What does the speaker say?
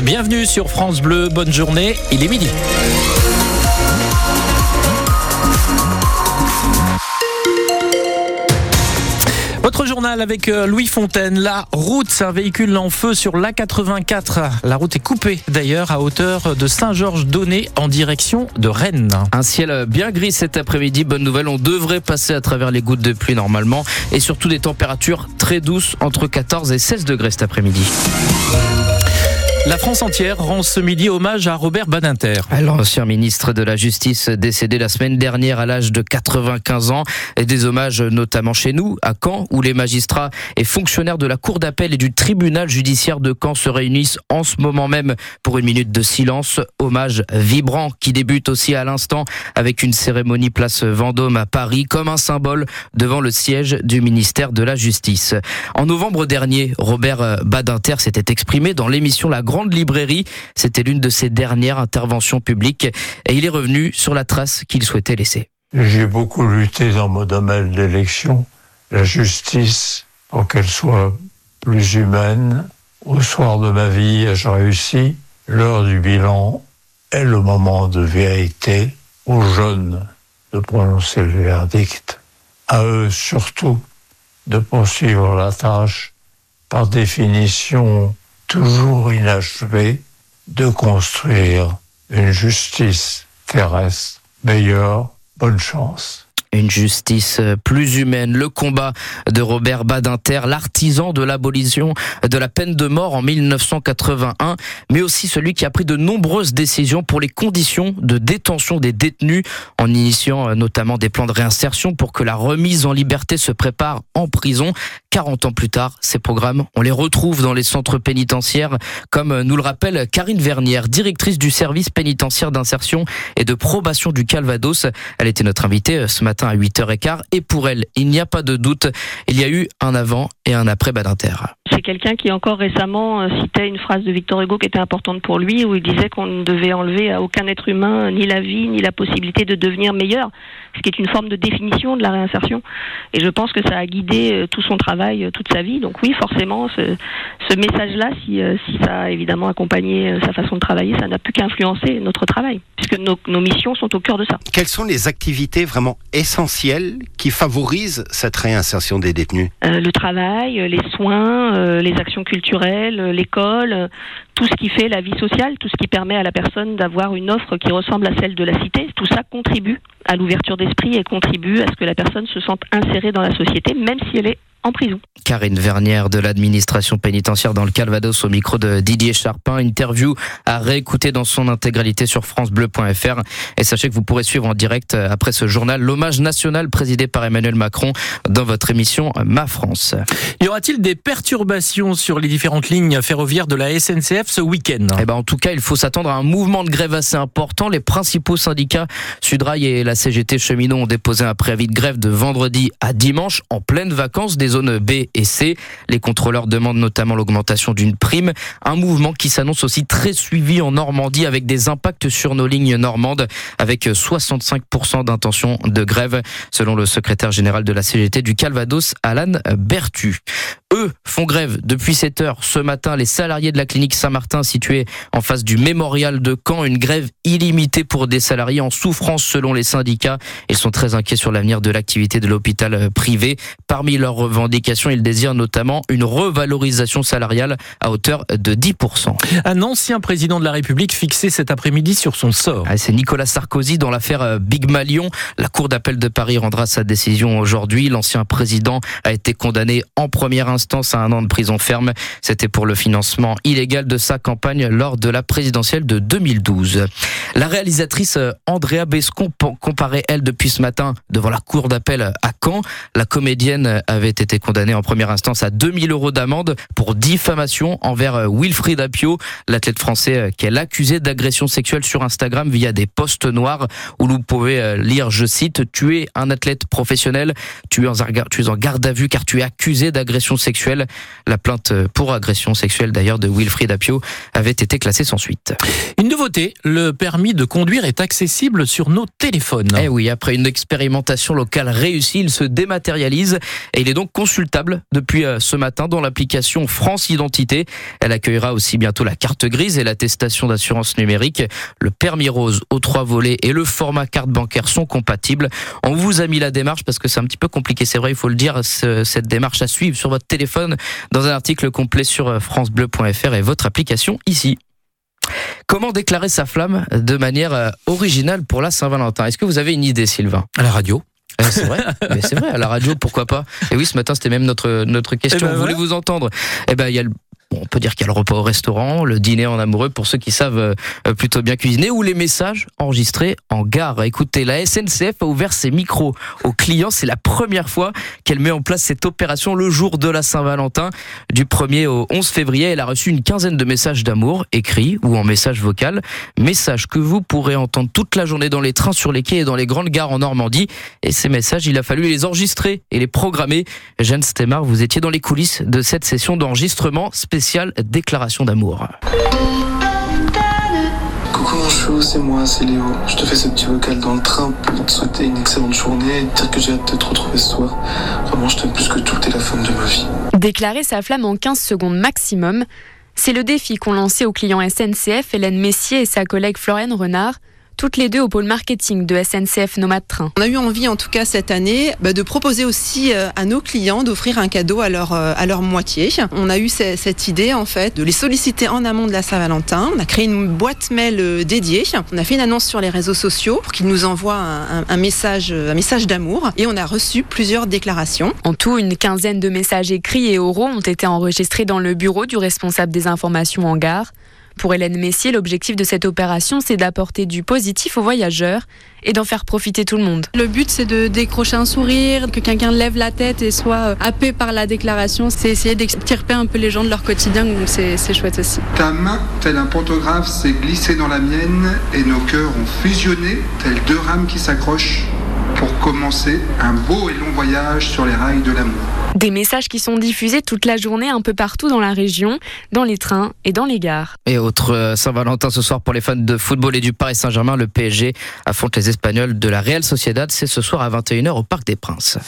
Bienvenue sur France Bleu, bonne journée, il est midi. Votre journal avec euh, Louis Fontaine. La route, c'est un véhicule en feu sur l'A84. La route est coupée d'ailleurs à hauteur de Saint-Georges-Donné en direction de Rennes. Un ciel bien gris cet après-midi. Bonne nouvelle, on devrait passer à travers les gouttes de pluie normalement et surtout des températures très douces entre 14 et 16 degrés cet après-midi. La France entière rend ce midi hommage à Robert Badinter. L'ancien ministre de la Justice décédé la semaine dernière à l'âge de 95 ans. Et des hommages notamment chez nous, à Caen, où les magistrats et fonctionnaires de la Cour d'appel et du tribunal judiciaire de Caen se réunissent en ce moment même pour une minute de silence. Hommage vibrant qui débute aussi à l'instant avec une cérémonie place Vendôme à Paris comme un symbole devant le siège du ministère de la Justice. En novembre dernier, Robert Badinter s'était exprimé dans l'émission La grande librairie. C'était l'une de ses dernières interventions publiques et il est revenu sur la trace qu'il souhaitait laisser. J'ai beaucoup lutté dans mon domaine d'élection, la justice, pour qu'elle soit plus humaine. Au soir de ma vie, ai-je réussi L'heure du bilan est le moment de vérité aux jeunes de prononcer le verdict, à eux surtout de poursuivre la tâche par définition toujours inachevé de construire une justice terrestre meilleure. Bonne chance une justice plus humaine. Le combat de Robert Badinter, l'artisan de l'abolition de la peine de mort en 1981, mais aussi celui qui a pris de nombreuses décisions pour les conditions de détention des détenus, en initiant notamment des plans de réinsertion pour que la remise en liberté se prépare en prison. 40 ans plus tard, ces programmes, on les retrouve dans les centres pénitentiaires, comme nous le rappelle Karine Vernière, directrice du service pénitentiaire d'insertion et de probation du Calvados. Elle était notre invitée ce matin à 8h15 et pour elle, il n'y a pas de doute, il y a eu un avant et un après Badinter. C'est quelqu'un qui encore récemment euh, citait une phrase de Victor Hugo qui était importante pour lui, où il disait qu'on ne devait enlever à aucun être humain ni la vie, ni la possibilité de devenir meilleur, ce qui est une forme de définition de la réinsertion. Et je pense que ça a guidé euh, tout son travail, euh, toute sa vie. Donc oui, forcément, ce, ce message-là, si, si ça a évidemment accompagné sa façon de travailler, ça n'a plus qu'à influencer notre travail, puisque nos, nos missions sont au cœur de ça. Quelles sont les activités vraiment essentielles qui favorisent cette réinsertion des détenus? Euh, Le travail, les soins, euh, les actions culturelles, l'école, tout ce qui fait la vie sociale, tout ce qui permet à la personne d'avoir une offre qui ressemble à celle de la cité, tout ça contribue à l'ouverture d'esprit et contribue à ce que la personne se sente insérée dans la société, même si elle est en prison. Karine Vernière de l'administration pénitentiaire dans le Calvados au micro de Didier Charpin. Interview à réécouter dans son intégralité sur francebleu.fr. Et sachez que vous pourrez suivre en direct euh, après ce journal l'hommage national présidé par Emmanuel Macron dans votre émission Ma France. Y aura-t-il des perturbations sur les différentes lignes ferroviaires de la SNCF ce week-end? Eh ben, en tout cas, il faut s'attendre à un mouvement de grève assez important. Les principaux syndicats Sudrail et la CGT Cheminot ont déposé un préavis de grève de vendredi à dimanche en pleine vacances des zones B et C. Les contrôleurs demandent notamment l'augmentation d'une prime, un mouvement qui s'annonce aussi très suivi en Normandie avec des impacts sur nos lignes normandes avec 65% d'intention de grève selon le secrétaire général de la CGT du Calvados, Alan Bertu eux font grève depuis 7 heures ce matin. Les salariés de la clinique Saint-Martin située en face du mémorial de Caen, une grève illimitée pour des salariés en souffrance selon les syndicats. Ils sont très inquiets sur l'avenir de l'activité de l'hôpital privé. Parmi leurs revendications, ils désirent notamment une revalorisation salariale à hauteur de 10%. Un ancien président de la République fixé cet après-midi sur son sort. Ah, c'est Nicolas Sarkozy dans l'affaire euh, Big Malion. La Cour d'appel de Paris rendra sa décision aujourd'hui. L'ancien président a été condamné en première instance à un an de prison ferme. C'était pour le financement illégal de sa campagne lors de la présidentielle de 2012. La réalisatrice euh, Andrea Bescon comparait, elle, depuis ce matin devant la cour d'appel à Caen. La comédienne avait été condamnée en première instance à 2000 euros d'amende pour diffamation envers euh, Wilfried Apio, l'athlète français euh, qu'elle accusait d'agression sexuelle sur Instagram via des posts noirs où vous pouvez lire, je cite, tuer un athlète professionnel, tu es en garde à vue car tu es accusé d'agression sexuelle la plainte pour agression sexuelle d'ailleurs de Wilfried Apio avait été classée sans suite. Une nouveauté, le permis de conduire est accessible sur nos téléphones. Eh oui, après une expérimentation locale réussie, il se dématérialise et il est donc consultable depuis euh, ce matin dans l'application France Identité. Elle accueillera aussi bientôt la carte grise et l'attestation d'assurance numérique. Le permis rose aux trois volets et le format carte bancaire sont compatibles. On vous a mis la démarche parce que c'est un petit peu compliqué, c'est vrai, il faut le dire, cette démarche à suivre sur votre téléphone dans un article complet sur euh, francebleu.fr et votre application ici. Comment déclarer sa flamme de manière euh, originale pour la Saint-Valentin? Est-ce que vous avez une idée, Sylvain? À la radio euh, c'est vrai, mais c'est vrai, à la radio, pourquoi pas. Et oui, ce matin, c'était même notre, notre question. Eh ben Voulez-vous entendre? Eh ben, il y a le on peut dire qu'il y a le repas au restaurant, le dîner en amoureux pour ceux qui savent euh, plutôt bien cuisiner, ou les messages enregistrés en gare. Écoutez, la SNCF a ouvert ses micros aux clients. C'est la première fois qu'elle met en place cette opération le jour de la Saint-Valentin. Du 1er au 11 février, elle a reçu une quinzaine de messages d'amour, écrits ou en message vocal. Messages que vous pourrez entendre toute la journée dans les trains, sur les quais et dans les grandes gares en Normandie. Et ces messages, il a fallu les enregistrer et les programmer. Jeanne Stemar, vous étiez dans les coulisses de cette session d'enregistrement spécial déclaration d'amour. Coucou mon chou, c'est moi, c'est Léo. Je te fais ce petit vocal dans le train pour te souhaiter une excellente journée et te dire que j'ai hâte de te retrouver ce soir. Vraiment, je t'aime plus que tout, t'es la femme de ma vie. Déclarer sa flamme en 15 secondes maximum, c'est le défi qu'ont lancé aux clients SNCF Hélène Messier et sa collègue Floriane Renard toutes les deux au pôle marketing de SNCF Nomade Train. On a eu envie, en tout cas cette année, bah, de proposer aussi euh, à nos clients d'offrir un cadeau à leur, euh, à leur moitié. On a eu cette idée, en fait, de les solliciter en amont de la Saint-Valentin. On a créé une boîte mail euh, dédiée. On a fait une annonce sur les réseaux sociaux pour qu'ils nous envoient un, message, un message d'amour. Et on a reçu plusieurs déclarations. En tout, une quinzaine de messages écrits et oraux ont été enregistrés dans le bureau du responsable des informations en gare. Pour Hélène Messier, l'objectif de cette opération, c'est d'apporter du positif aux voyageurs et d'en faire profiter tout le monde. Le but, c'est de décrocher un sourire, que quelqu'un lève la tête et soit euh, happé par la déclaration. C'est essayer d'extirper un peu les gens de leur quotidien, donc c'est chouette aussi. Ta main, tel un pantographe, s'est glissée dans la mienne et nos cœurs ont fusionné, tels deux rames qui s'accrochent commencer un beau et long voyage sur les rails de l'amour. Des messages qui sont diffusés toute la journée un peu partout dans la région, dans les trains et dans les gares. Et autre euh, Saint-Valentin ce soir pour les fans de football et du Paris Saint-Germain, le PSG affronte les Espagnols de la Real Sociedad. C'est ce soir à 21h au Parc des Princes.